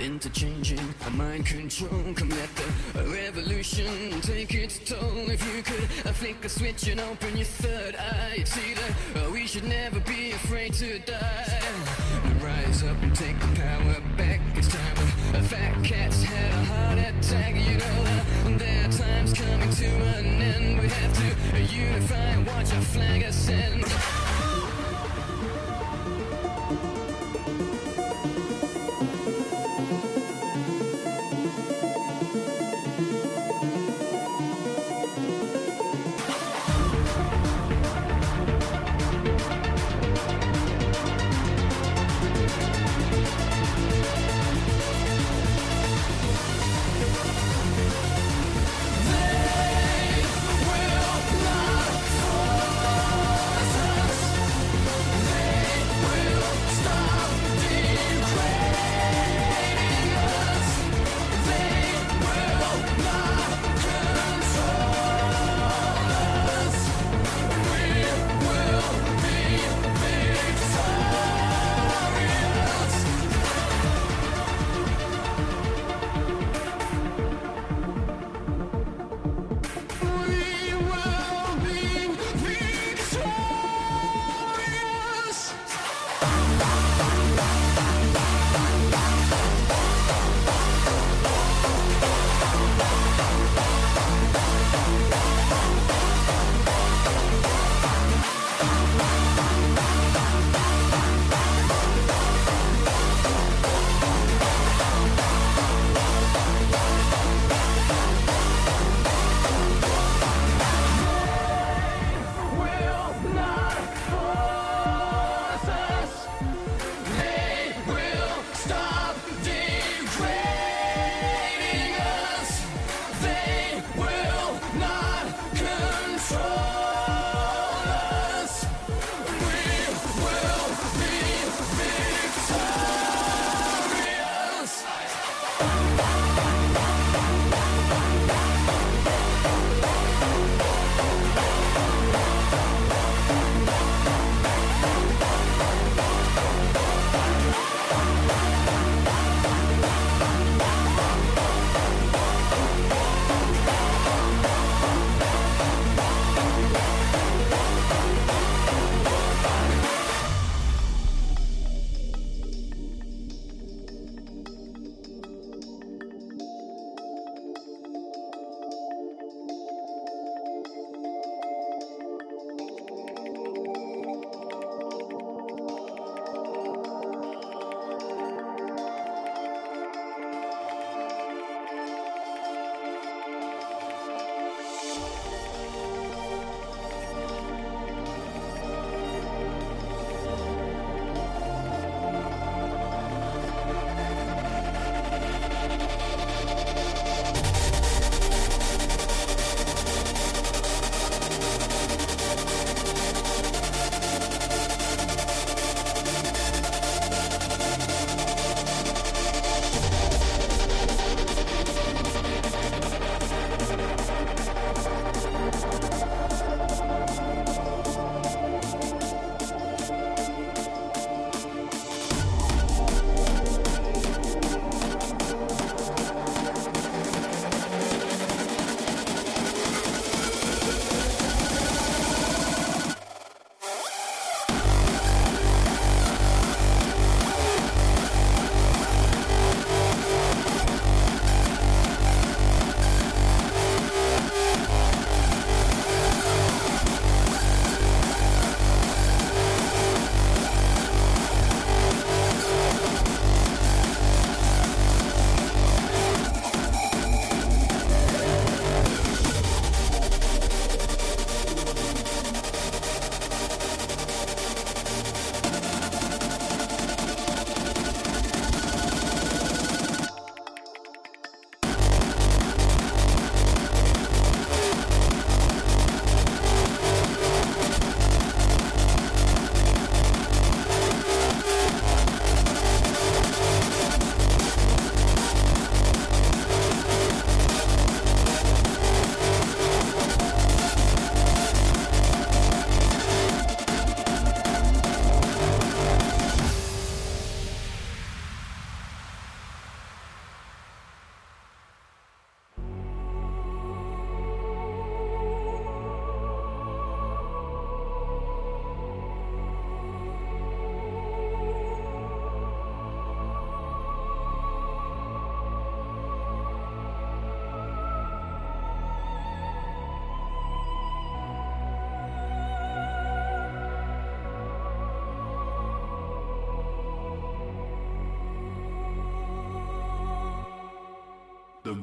interchanging mind control. The uh, revolution take its toll. If you could flick a switch and open your third eye, see that uh, we should never be afraid to die. Rise up and take the power back. It's time. a fat cats had a heart attack. You know uh, their time's coming to an end. We have to unify and watch our flag ascend.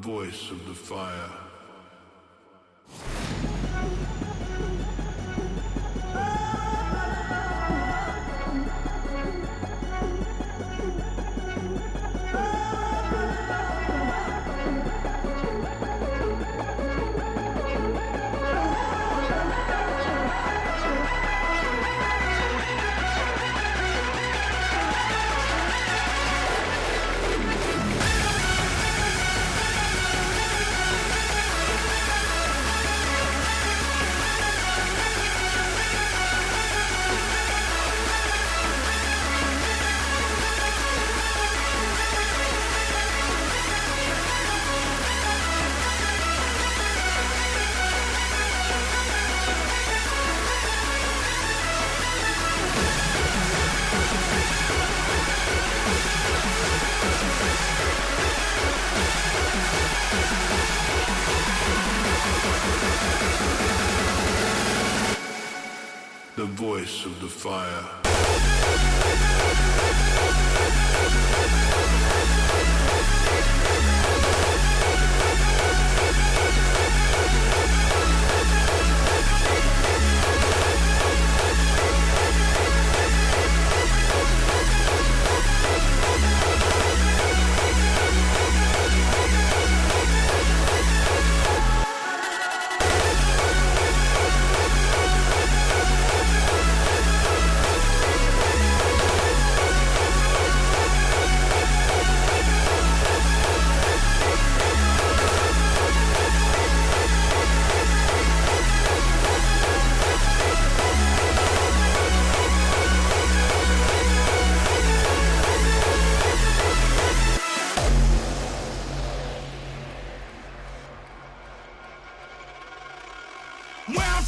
voice of the fire. voice of the fire.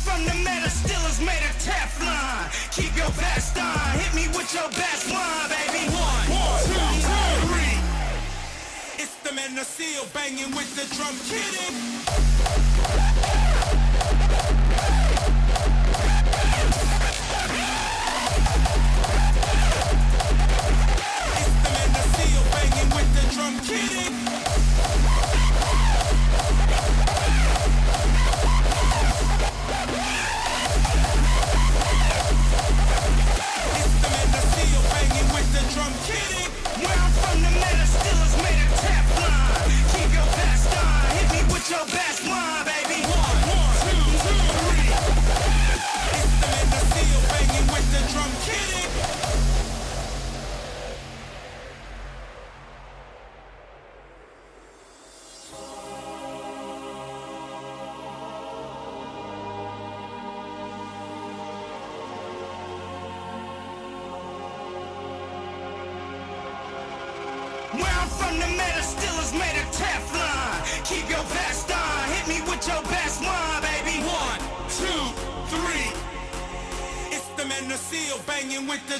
from the metal, still is made of Teflon. Keep your on, hit me with your best baby. One, One two, two, three. It's the men of steel banging with the drum, kidding.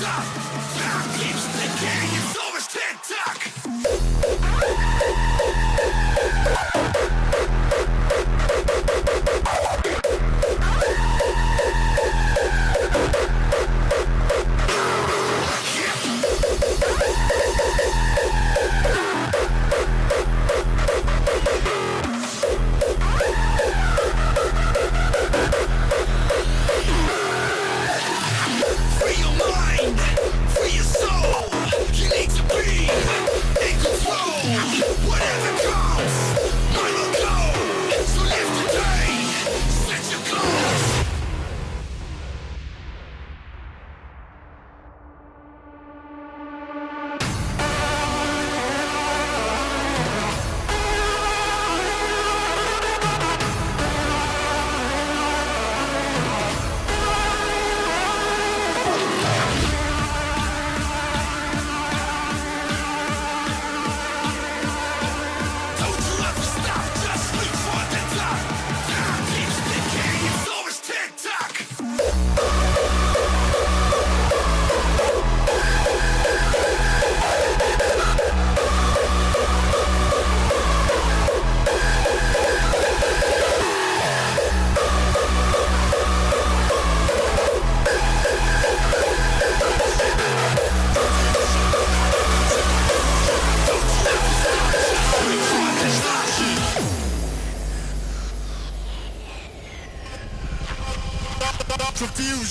stuff that keeps the king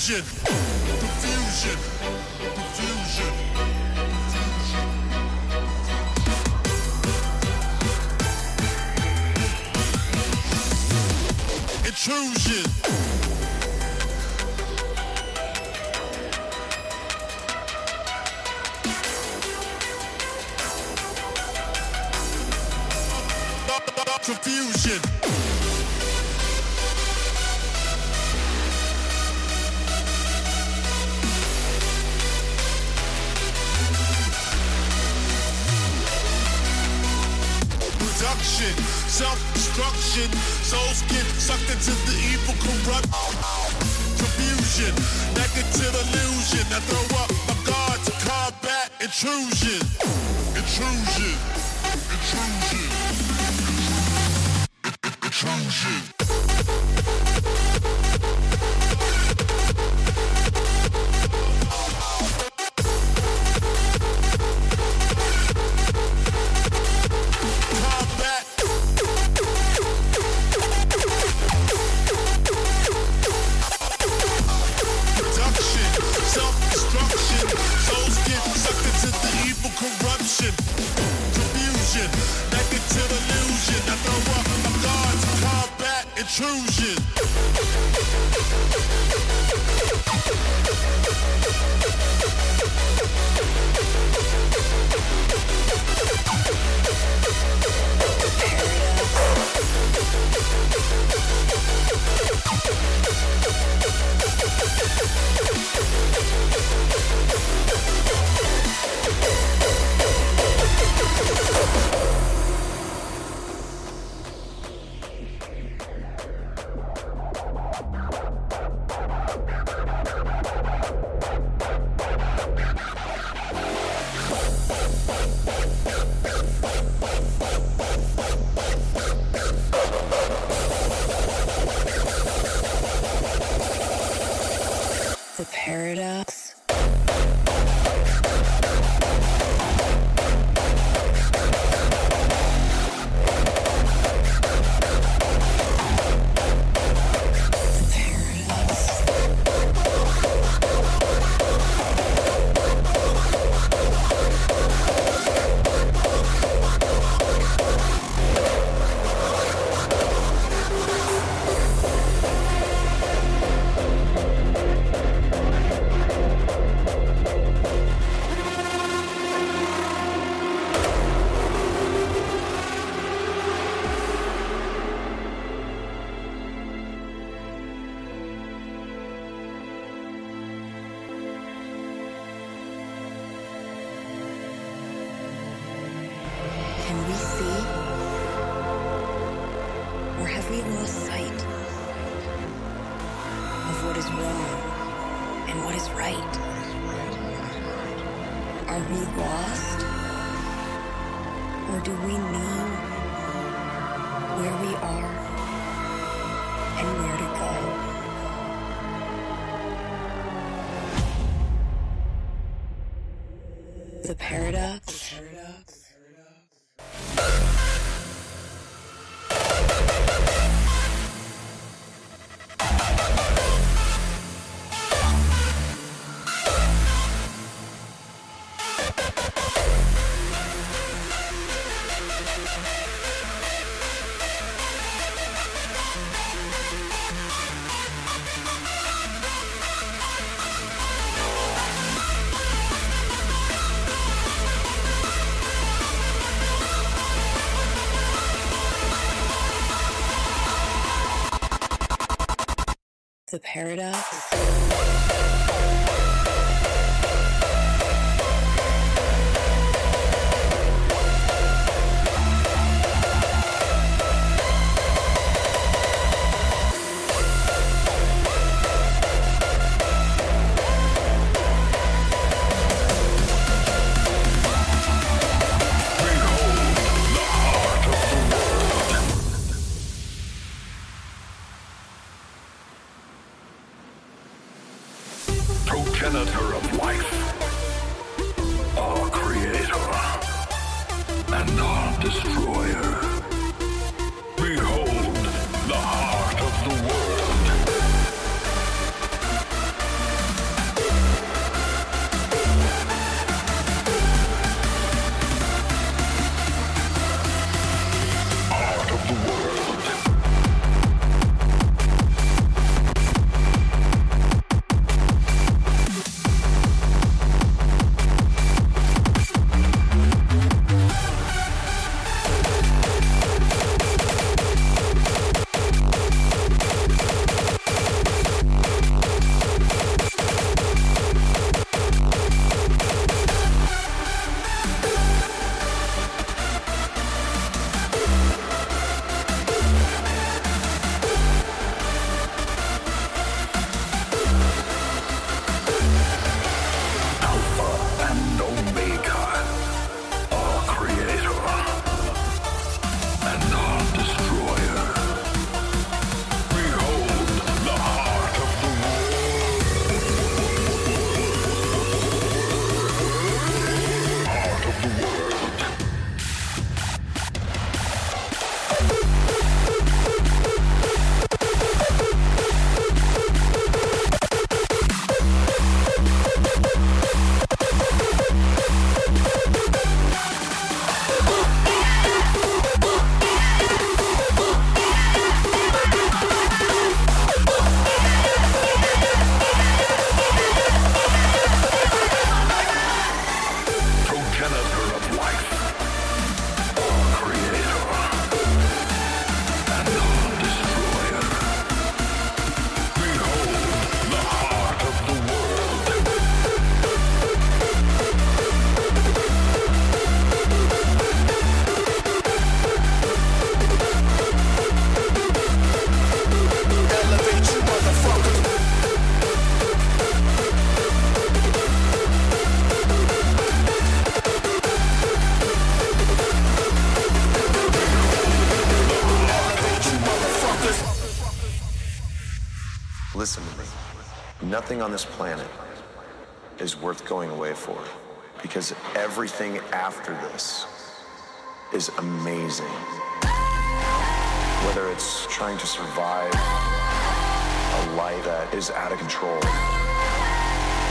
Diffusion. Diffusion. Intrusion. confusion. Naked illusion. I throw up my guards, combat intrusion. the paradox everything after this is amazing. Whether it's trying to survive a life that is out of control,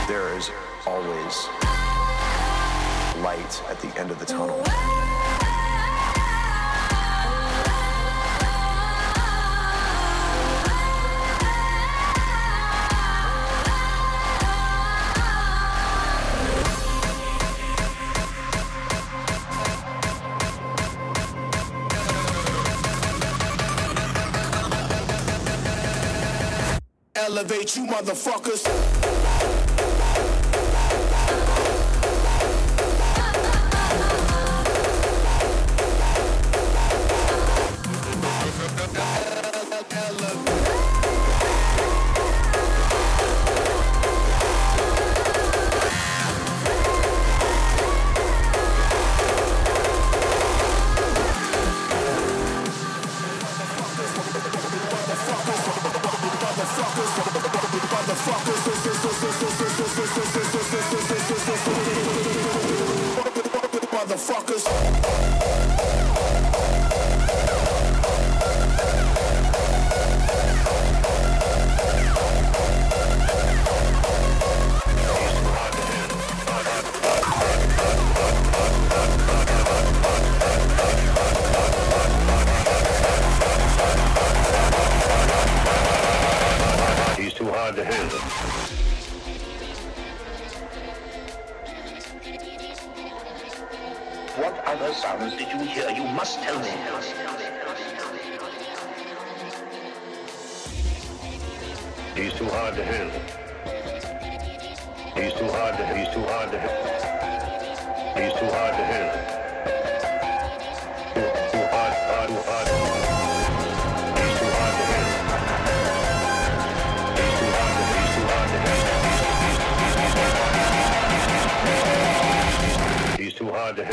there is always light at the end of the tunnel. elevate you motherfuckers. other sounds did you hear? You must tell me. He's too hard to handle. He's too hard to he's too hard to handle. He's too hard to handle. Too, too hard, hard, too hard. hard to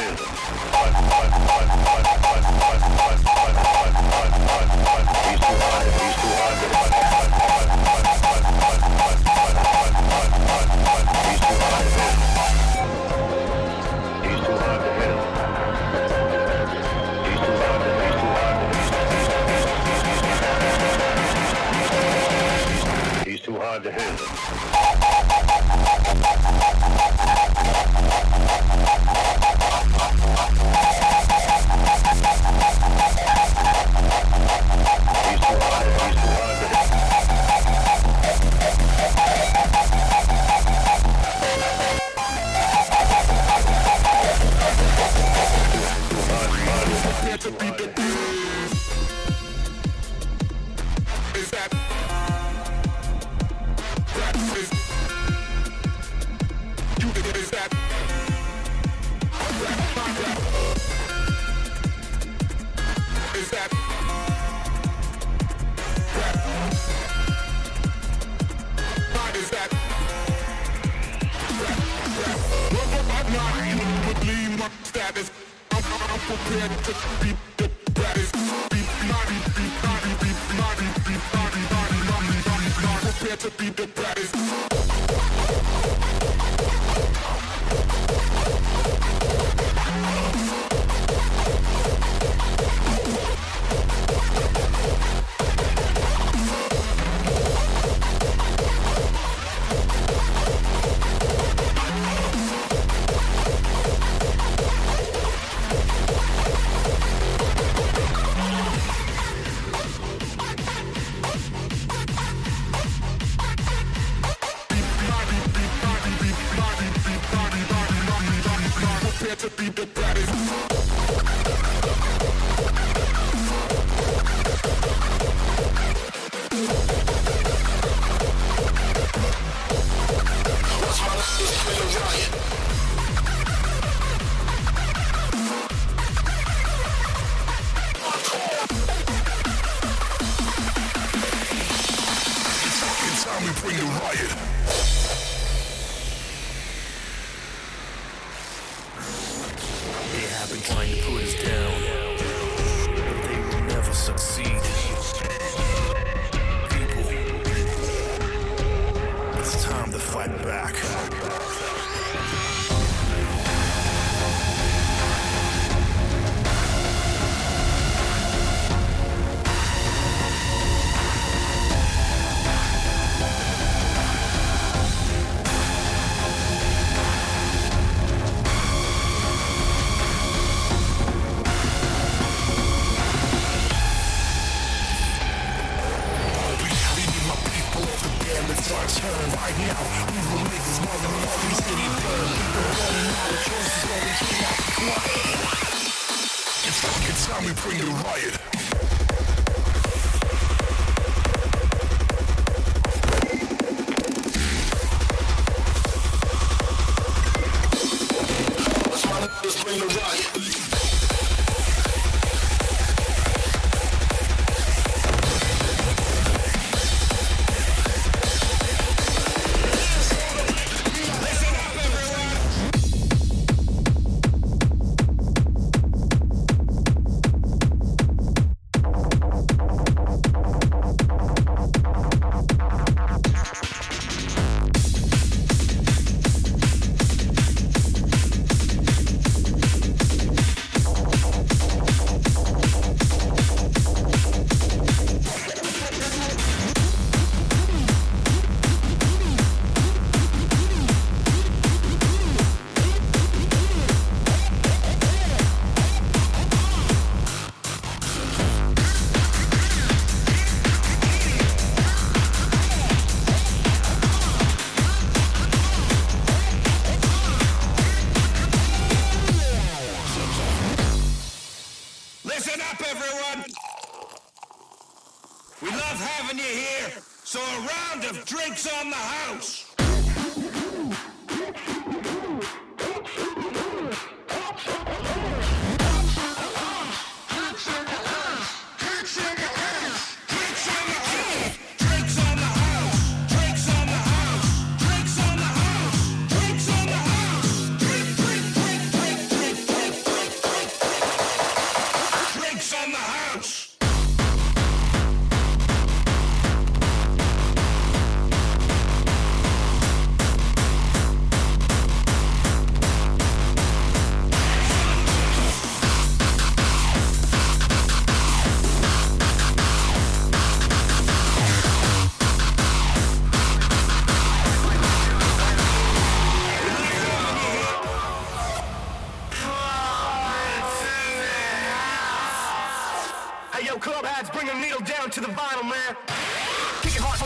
He's too hard to handle. to be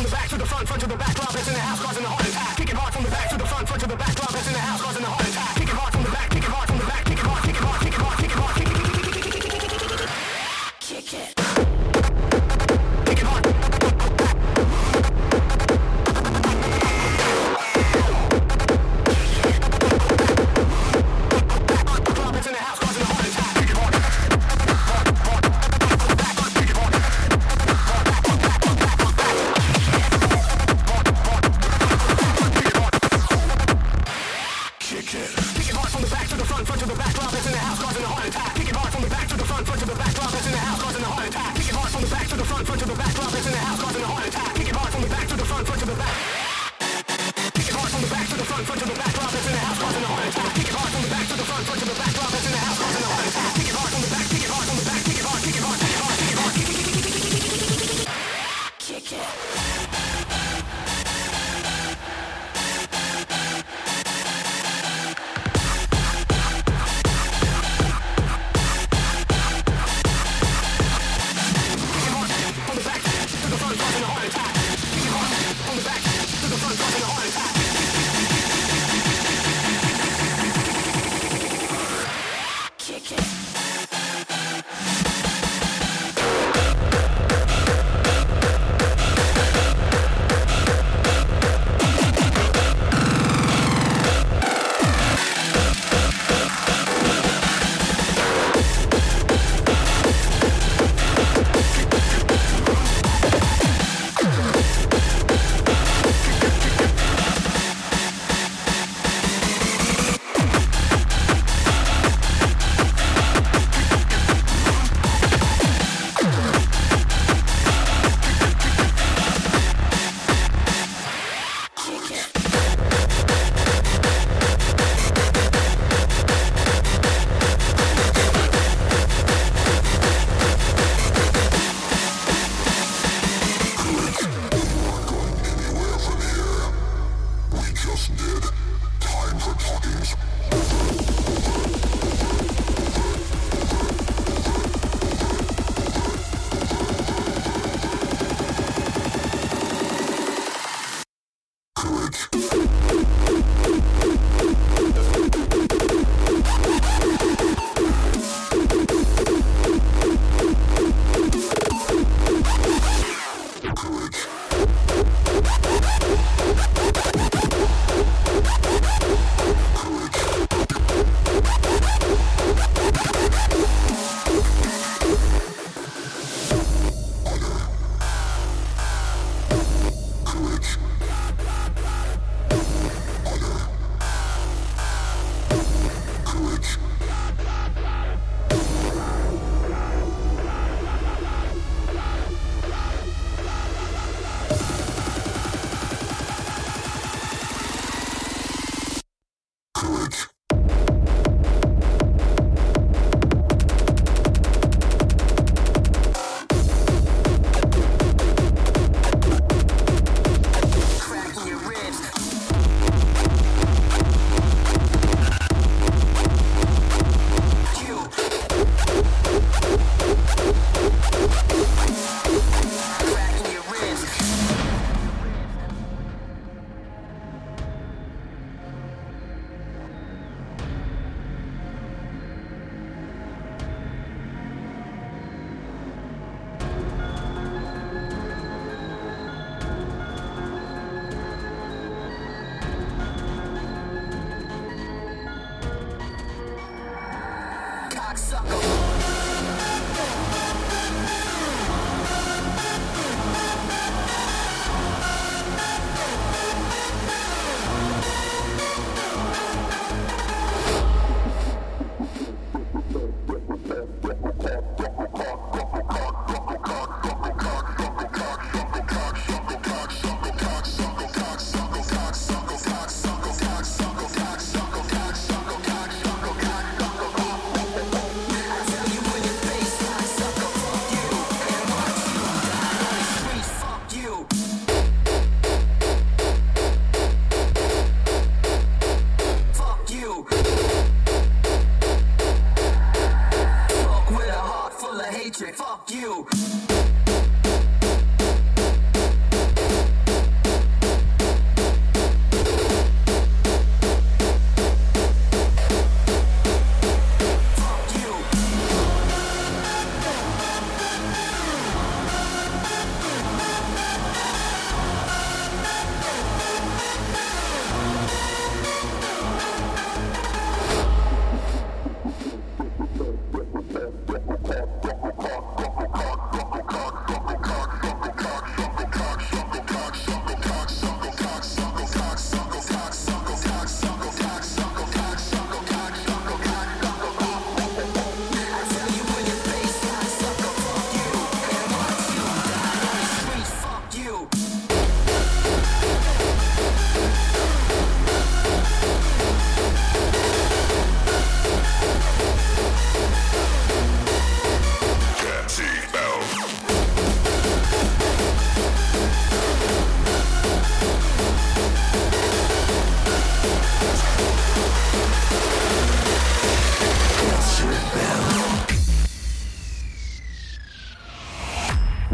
from the back to the front, front to the back, drop, in the house, causing a heart attack. Kick it hard from the back to the front, front to the back, drop, in the house, causing a heart attack. Kick it hard from the back, kick it hard from the back, kick it hard, kick it hard, kick it hard, kick it hard.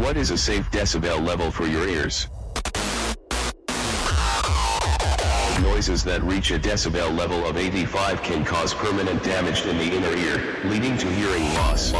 What is a safe decibel level for your ears? Noises that reach a decibel level of 85 can cause permanent damage in the inner ear, leading to hearing loss.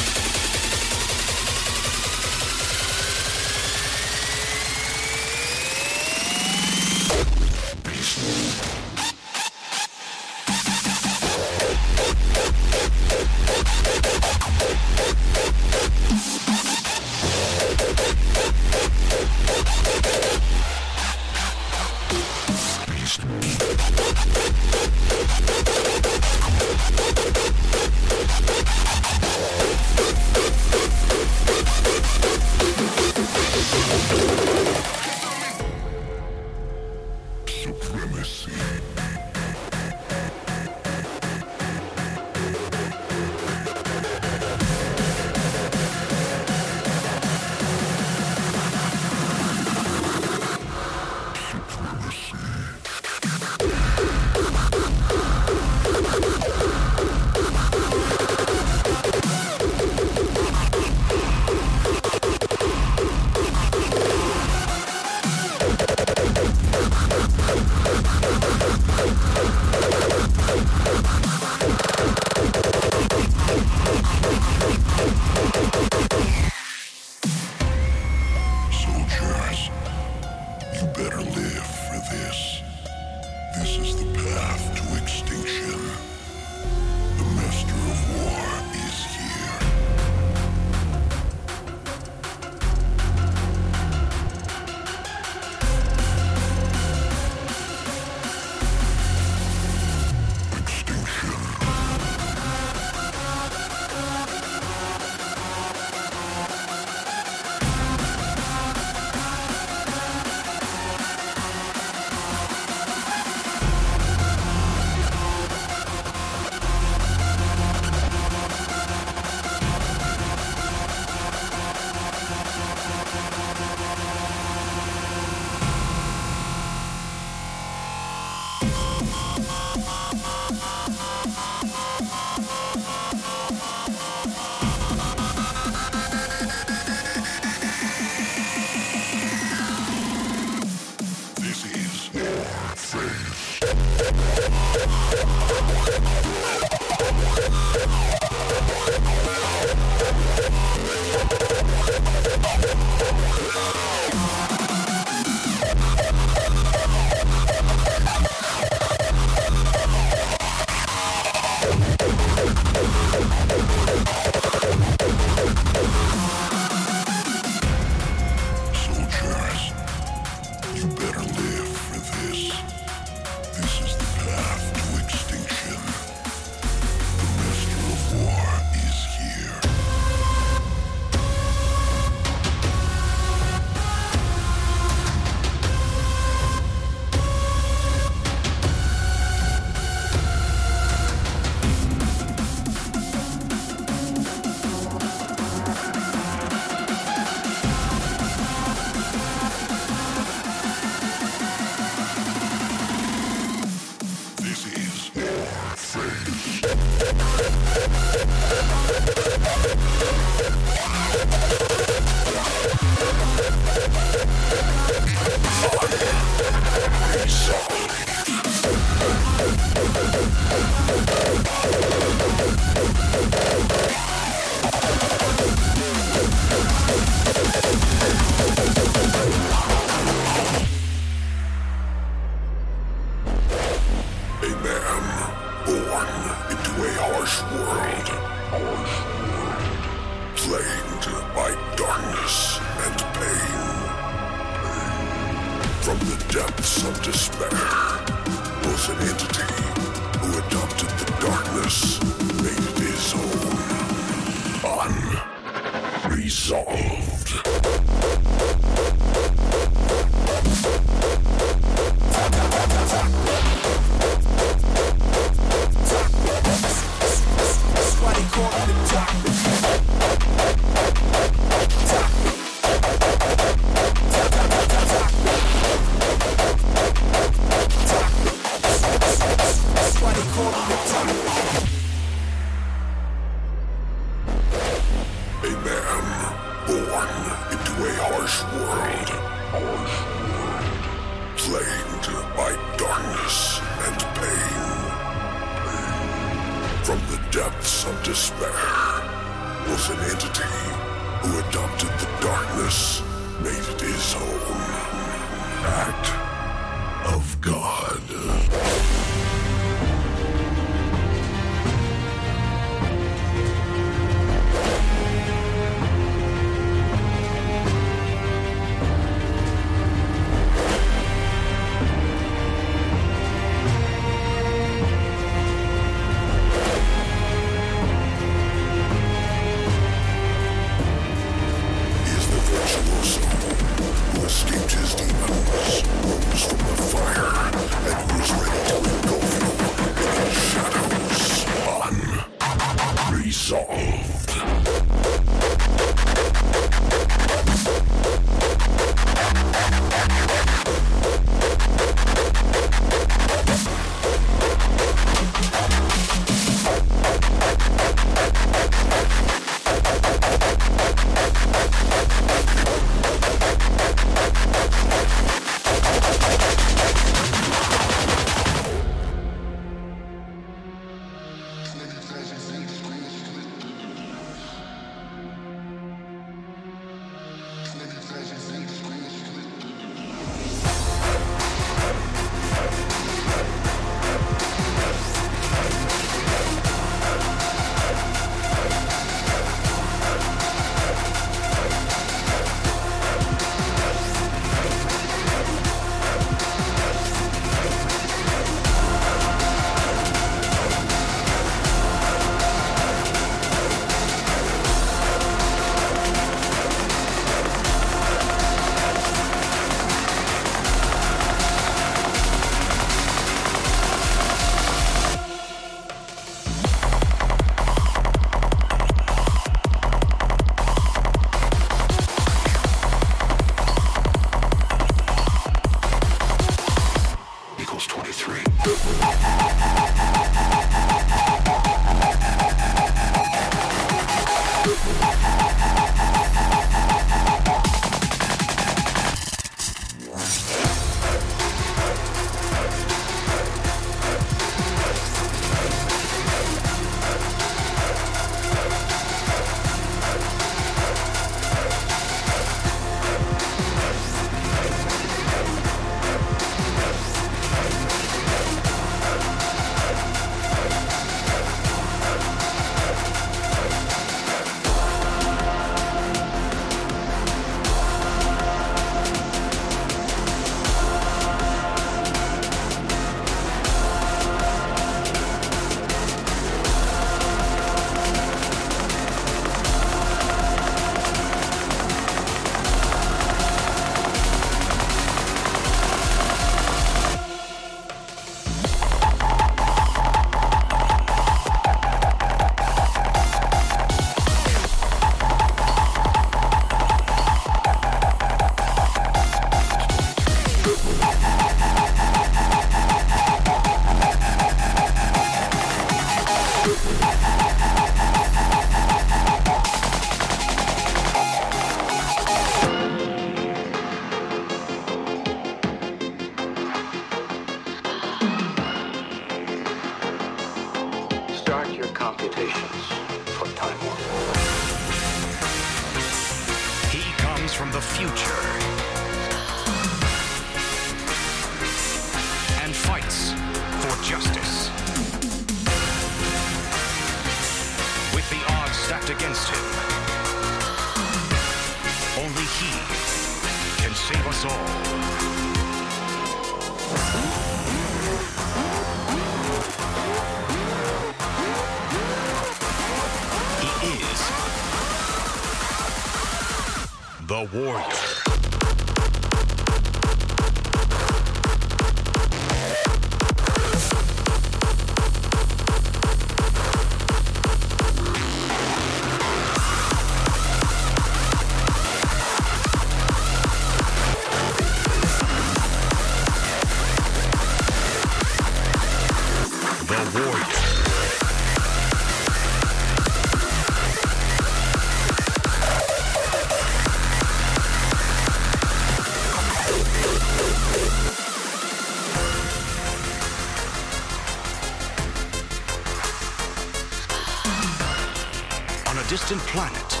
Distant planet,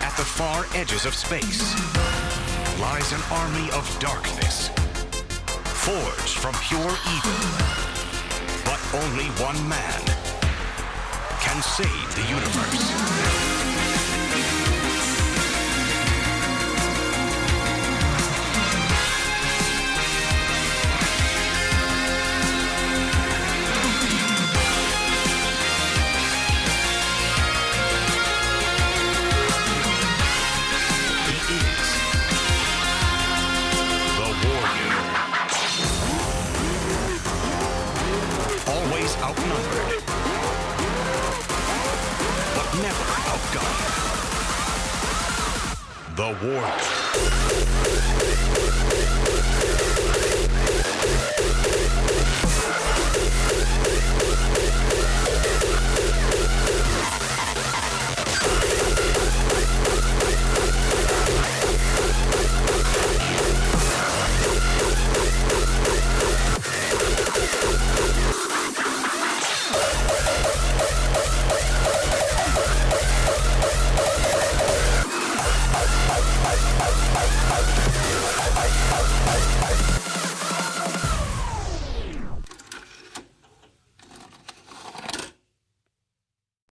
at the far edges of space, lies an army of darkness, forged from pure evil. But only one man can save the universe. The